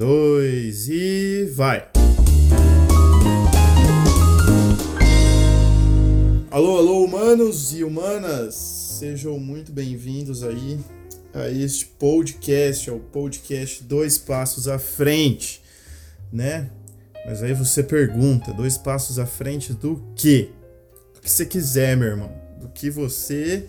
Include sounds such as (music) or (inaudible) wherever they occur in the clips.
dois e vai! Alô, alô, humanos e humanas! Sejam muito bem-vindos aí a este podcast, ao podcast Dois Passos à Frente, né? Mas aí você pergunta, dois passos à frente do quê? Do que você quiser, meu irmão. Do que você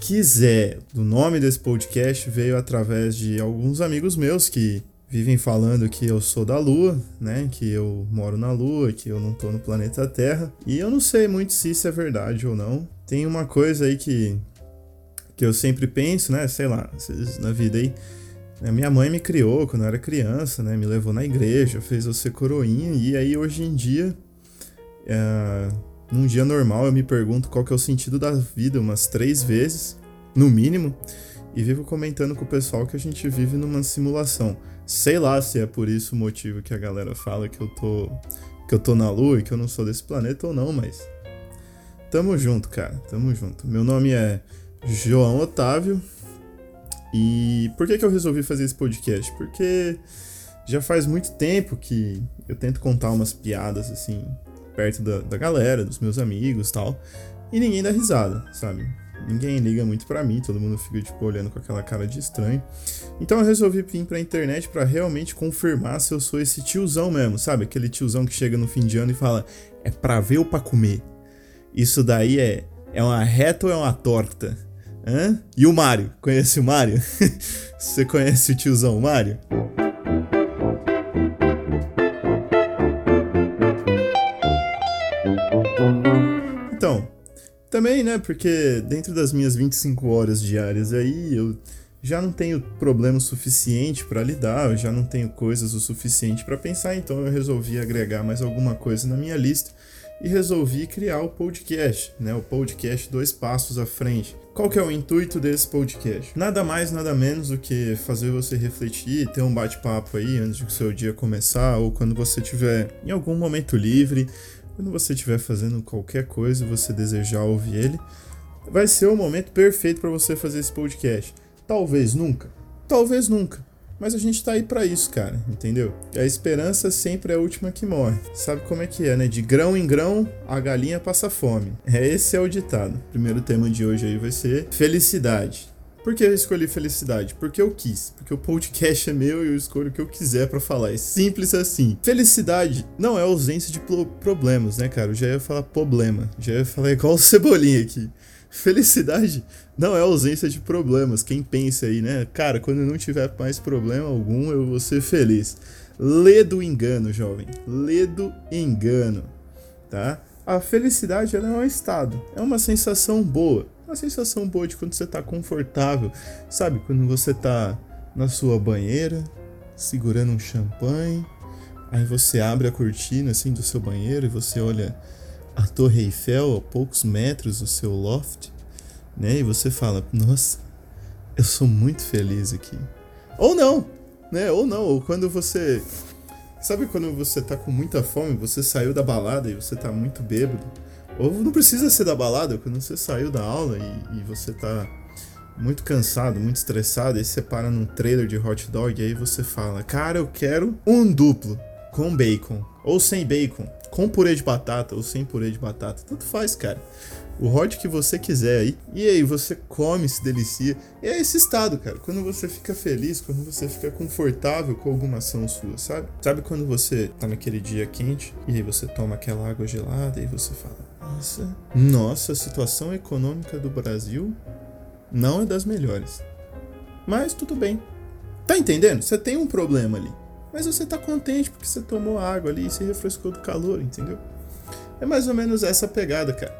quiser. O nome desse podcast veio através de alguns amigos meus que vivem falando que eu sou da Lua, né? Que eu moro na Lua, que eu não tô no planeta Terra. E eu não sei muito se isso é verdade ou não. Tem uma coisa aí que, que eu sempre penso, né? Sei lá, na vida aí. Né, minha mãe me criou quando eu era criança, né? Me levou na igreja, fez eu ser coroinha. E aí hoje em dia, é, num dia normal, eu me pergunto qual que é o sentido da vida umas três vezes, no mínimo. E vivo comentando com o pessoal que a gente vive numa simulação. Sei lá se é por isso o motivo que a galera fala que eu tô que eu tô na lua e que eu não sou desse planeta ou não, mas tamo junto, cara. Tamo junto. Meu nome é João Otávio. E por que que eu resolvi fazer esse podcast? Porque já faz muito tempo que eu tento contar umas piadas assim perto da, da galera, dos meus amigos, tal, e ninguém dá risada, sabe? Ninguém liga muito para mim, todo mundo fica tipo olhando com aquela cara de estranho. Então eu resolvi vir pra internet para realmente confirmar se eu sou esse tiozão mesmo, sabe? Aquele tiozão que chega no fim de ano e fala: "É pra ver ou para comer?". Isso daí é é uma reta ou é uma torta? Hã? E o Mário? Conhece o Mário? (laughs) Você conhece o tiozão Mário? Também, né? Porque dentro das minhas 25 horas diárias aí, eu já não tenho problema suficiente para lidar, eu já não tenho coisas o suficiente para pensar, então eu resolvi agregar mais alguma coisa na minha lista e resolvi criar o podcast, né? O podcast Dois Passos à Frente. Qual que é o intuito desse podcast? Nada mais, nada menos do que fazer você refletir, ter um bate-papo aí antes de o seu dia começar ou quando você tiver em algum momento livre, quando você estiver fazendo qualquer coisa e você desejar ouvir ele, vai ser o momento perfeito para você fazer esse podcast. Talvez nunca, talvez nunca. Mas a gente tá aí para isso, cara, entendeu? A esperança sempre é a última que morre. Sabe como é que é, né? De grão em grão, a galinha passa fome. É esse é o ditado. O primeiro tema de hoje aí vai ser felicidade. Por que eu escolhi felicidade? Porque eu quis. Porque o podcast é meu e eu escolho o que eu quiser para falar. É simples assim. Felicidade não é ausência de problemas, né, cara? Eu já ia falar problema. Já ia falar igual o Cebolinha aqui. Felicidade não é ausência de problemas. Quem pensa aí, né? Cara, quando não tiver mais problema algum, eu vou ser feliz. Lê do engano, jovem. Lê do engano, tá? A felicidade ela é um estado, é uma sensação boa uma sensação boa de quando você tá confortável, sabe? Quando você tá na sua banheira, segurando um champanhe, aí você abre a cortina assim do seu banheiro e você olha a Torre Eiffel a poucos metros do seu loft, né? E você fala: "Nossa, eu sou muito feliz aqui". Ou não, né? Ou não, ou quando você Sabe quando você tá com muita fome, você saiu da balada e você tá muito bêbado? Ou não precisa ser da balada, quando você saiu da aula e, e você tá muito cansado, muito estressado, aí você para num trailer de hot dog e aí você fala: Cara, eu quero um duplo com bacon, ou sem bacon, com purê de batata, ou sem purê de batata. Tanto faz, cara. O hot que você quiser aí. E aí, você come, se delicia. E é esse estado, cara. Quando você fica feliz, quando você fica confortável com alguma ação sua, sabe? Sabe quando você tá naquele dia quente e aí você toma aquela água gelada e você fala: nossa, nossa, a situação econômica do Brasil não é das melhores. Mas tudo bem. Tá entendendo? Você tem um problema ali. Mas você tá contente porque você tomou água ali e se refrescou do calor, entendeu? É mais ou menos essa pegada, cara.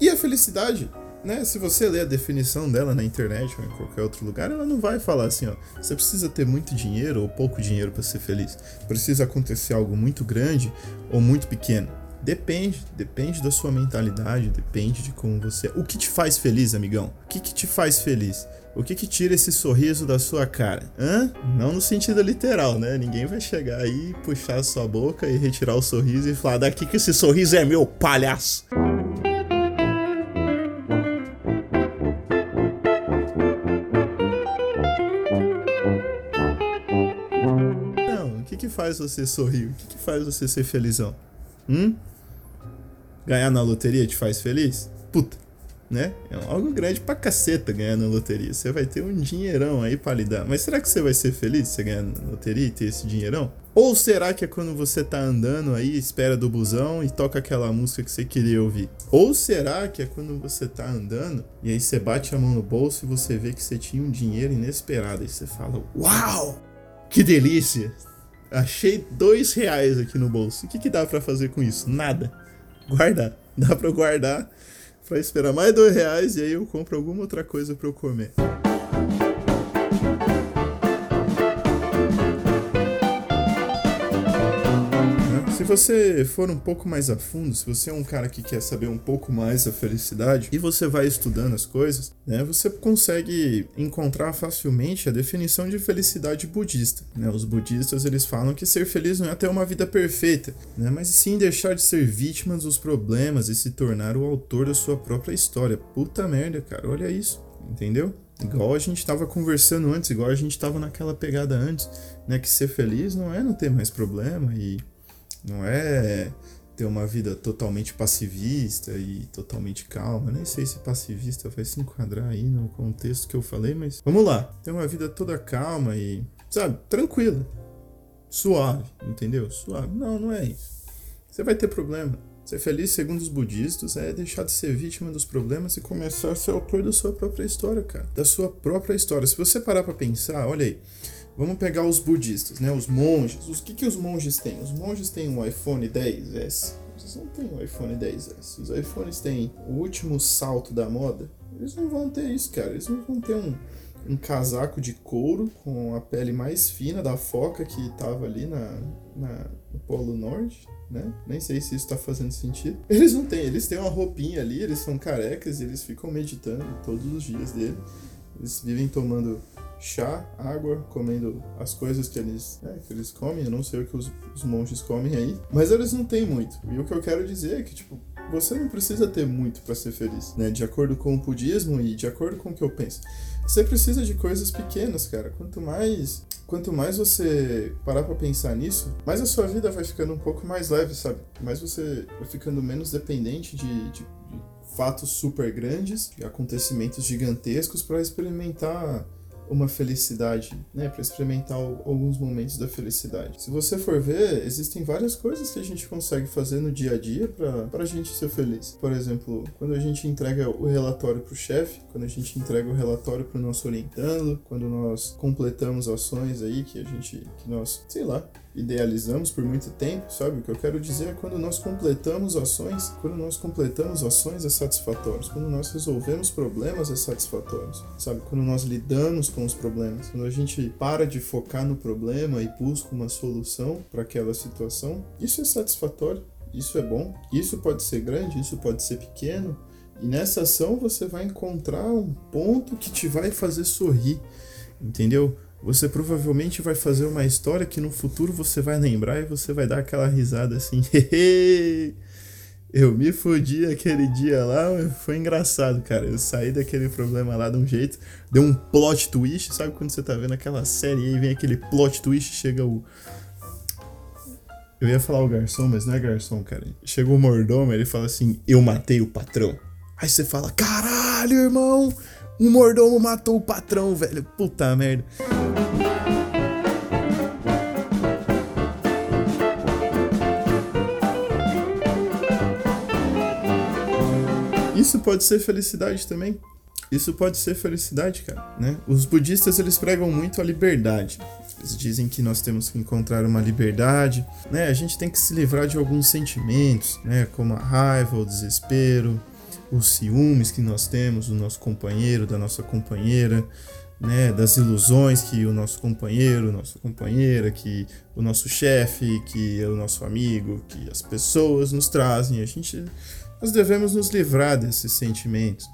E a felicidade, né? Se você ler a definição dela na internet ou em qualquer outro lugar, ela não vai falar assim, ó. Você precisa ter muito dinheiro ou pouco dinheiro para ser feliz. Precisa acontecer algo muito grande ou muito pequeno. Depende, depende da sua mentalidade, depende de como você. O que te faz feliz, amigão? O que, que te faz feliz? O que que tira esse sorriso da sua cara? Hã? Não no sentido literal, né? Ninguém vai chegar aí, puxar a sua boca e retirar o sorriso e falar: daqui que esse sorriso é meu, palhaço! Não, o que que faz você sorrir? O que que faz você ser felizão? Hum? Ganhar na loteria te faz feliz? Puta, né? É algo grande pra caceta ganhar na loteria. Você vai ter um dinheirão aí pra lidar. Mas será que você vai ser feliz se você ganhar na loteria e ter esse dinheirão? Ou será que é quando você tá andando aí, espera do busão e toca aquela música que você queria ouvir? Ou será que é quando você tá andando e aí você bate a mão no bolso e você vê que você tinha um dinheiro inesperado e você fala: Uau! Que delícia! Achei dois reais aqui no bolso. O que, que dá para fazer com isso? Nada. Guardar. Dá para guardar para esperar mais dois reais e aí eu compro alguma outra coisa para eu comer. Se você for um pouco mais a fundo, se você é um cara que quer saber um pouco mais da felicidade e você vai estudando as coisas, né, você consegue encontrar facilmente a definição de felicidade budista. Né? Os budistas eles falam que ser feliz não é ter uma vida perfeita, né, mas sim deixar de ser vítima dos problemas e se tornar o autor da sua própria história. Puta merda, cara, olha isso, entendeu? Igual a gente tava conversando antes, igual a gente tava naquela pegada antes, né? Que ser feliz não é não ter mais problema e não é ter uma vida totalmente passivista e totalmente calma. Nem sei se passivista vai se enquadrar aí no contexto que eu falei, mas vamos lá. Ter uma vida toda calma e, sabe, tranquila. Suave, entendeu? Suave. Não, não é isso. Você vai ter problema. Ser feliz, segundo os budistas, é deixar de ser vítima dos problemas e começar a ser autor da sua própria história, cara. Da sua própria história. Se você parar pra pensar, olha aí. Vamos pegar os budistas, né? Os monges. Os que, que os monges têm? Os monges têm um iPhone 10S. Vocês não têm um iPhone 10S. Os iPhones têm o último salto da moda. Eles não vão ter isso, cara. Eles não vão ter um, um casaco de couro com a pele mais fina da foca que tava ali na, na, no Polo Norte, né? Nem sei se isso tá fazendo sentido. (laughs) Eles não têm, eles têm uma roupinha ali, eles são carecas eles ficam meditando todos os dias dele. Eles vivem tomando chá, água, comendo as coisas que eles, né, que eles comem. Eu não sei o que os, os monges comem aí, mas eles não têm muito. E o que eu quero dizer é que, tipo, você não precisa ter muito para ser feliz, né? De acordo com o budismo e de acordo com o que eu penso. Você precisa de coisas pequenas, cara. Quanto mais, quanto mais você parar para pensar nisso, mais a sua vida vai ficando um pouco mais leve, sabe? Mais você vai ficando menos dependente de, de, de fatos super grandes, de acontecimentos gigantescos para experimentar uma felicidade, né, para experimentar alguns momentos da felicidade. Se você for ver, existem várias coisas que a gente consegue fazer no dia a dia para a gente ser feliz. Por exemplo, quando a gente entrega o relatório para o chefe, quando a gente entrega o relatório para o nosso orientando, quando nós completamos ações aí que a gente, que nós, sei lá, idealizamos por muito tempo, sabe? O que eu quero dizer é quando nós completamos ações, quando nós completamos ações é satisfatório, quando nós resolvemos problemas é satisfatório, sabe? Quando nós lidamos com os problemas, quando a gente para de focar no problema e busca uma solução para aquela situação, isso é satisfatório, isso é bom. Isso pode ser grande, isso pode ser pequeno, e nessa ação você vai encontrar um ponto que te vai fazer sorrir, entendeu? Você provavelmente vai fazer uma história que no futuro você vai lembrar e você vai dar aquela risada assim. (laughs) eu me fodi aquele dia lá, foi engraçado, cara. Eu saí daquele problema lá de um jeito, deu um plot twist, sabe quando você tá vendo aquela série e aí vem aquele plot twist, chega o eu ia falar o garçom, mas não é garçom, cara. Chega o mordomo, ele fala assim: "Eu matei o patrão". Aí você fala: "Caralho, irmão, um mordomo matou o patrão, velho. Puta merda". Isso pode ser felicidade também. Isso pode ser felicidade, cara, né? Os budistas eles pregam muito a liberdade. Eles dizem que nós temos que encontrar uma liberdade, né? A gente tem que se livrar de alguns sentimentos, né? Como a raiva, o desespero, os ciúmes que nós temos do nosso companheiro, da nossa companheira, né, das ilusões que o nosso companheiro, nossa companheira, que o nosso chefe, que o nosso amigo, que as pessoas nos trazem. A gente nós devemos nos livrar desses sentimentos.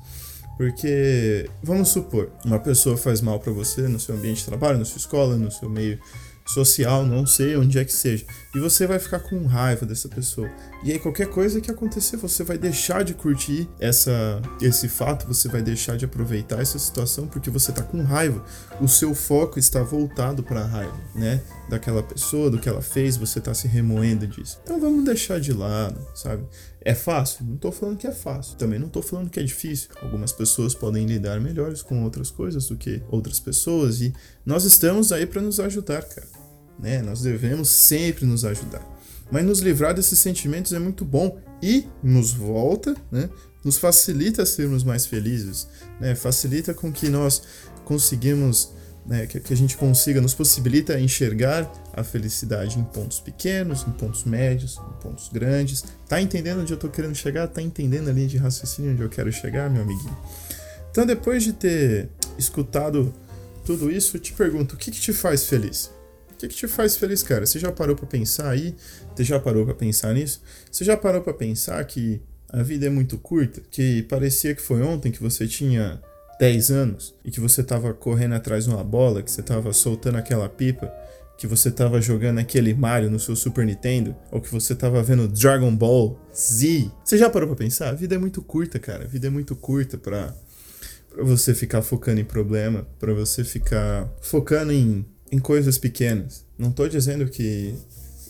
Porque, vamos supor, uma pessoa faz mal para você no seu ambiente de trabalho, na sua escola, no seu meio social, não sei onde é que seja. E você vai ficar com raiva dessa pessoa. E aí qualquer coisa que acontecer, você vai deixar de curtir essa esse fato, você vai deixar de aproveitar essa situação porque você tá com raiva. O seu foco está voltado para a raiva, né? daquela pessoa, do que ela fez, você tá se remoendo disso. Então vamos deixar de lado, sabe? É fácil? Não tô falando que é fácil. Também não tô falando que é difícil. Algumas pessoas podem lidar melhores com outras coisas do que outras pessoas e nós estamos aí para nos ajudar, cara. Né? Nós devemos sempre nos ajudar. Mas nos livrar desses sentimentos é muito bom e nos volta, né? Nos facilita sermos mais felizes, né? Facilita com que nós conseguimos né, que, que, a gente consiga, nos possibilita enxergar a felicidade em pontos pequenos, em pontos médios, em pontos grandes. Tá entendendo onde eu tô querendo chegar? Tá entendendo a linha de raciocínio onde eu quero chegar, meu amiguinho? Então, depois de ter escutado tudo isso, eu te pergunto, o que, que te faz feliz? O que, que te faz feliz, cara? Você já parou para pensar aí? Você já parou para pensar nisso? Você já parou para pensar que a vida é muito curta? Que parecia que foi ontem que você tinha 10 anos e que você estava correndo atrás de uma bola, que você estava soltando aquela pipa, que você estava jogando aquele Mario no seu Super Nintendo, ou que você estava vendo Dragon Ball Z. Você já parou para pensar? A vida é muito curta, cara. A vida é muito curta para para você ficar focando em problema, para você ficar focando em, em coisas pequenas. Não tô dizendo que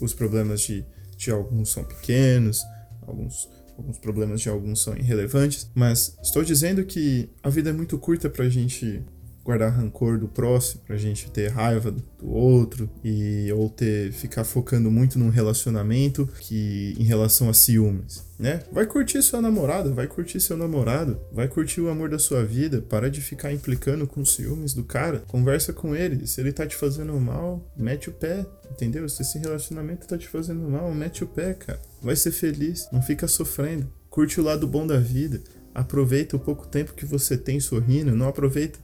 os problemas de, de alguns são pequenos, alguns alguns problemas de alguns são irrelevantes, mas estou dizendo que a vida é muito curta para a gente guardar rancor do próximo, pra gente ter raiva do outro e ou ter ficar focando muito num relacionamento que em relação a ciúmes, né? Vai curtir sua namorada, vai curtir seu namorado, vai curtir o amor da sua vida, para de ficar implicando com ciúmes do cara, conversa com ele, se ele tá te fazendo mal, mete o pé, entendeu? Se esse relacionamento tá te fazendo mal, mete o pé, cara. Vai ser feliz, não fica sofrendo. Curte o lado bom da vida. Aproveita o pouco tempo que você tem sorrindo, não aproveita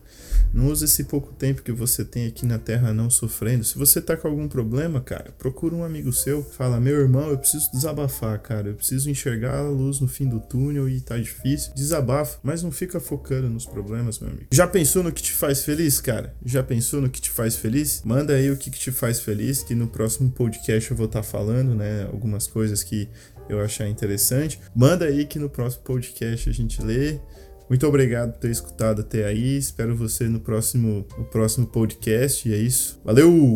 não use esse pouco tempo que você tem aqui na Terra não sofrendo. Se você tá com algum problema, cara, procura um amigo seu, fala: "Meu irmão, eu preciso desabafar, cara. Eu preciso enxergar a luz no fim do túnel e tá difícil". Desabafa, mas não fica focando nos problemas, meu amigo. Já pensou no que te faz feliz, cara? Já pensou no que te faz feliz? Manda aí o que, que te faz feliz, que no próximo podcast eu vou estar tá falando, né, algumas coisas que eu achar interessante. Manda aí que no próximo podcast a gente lê muito obrigado por ter escutado até aí. Espero você no próximo, no próximo podcast. E é isso. Valeu!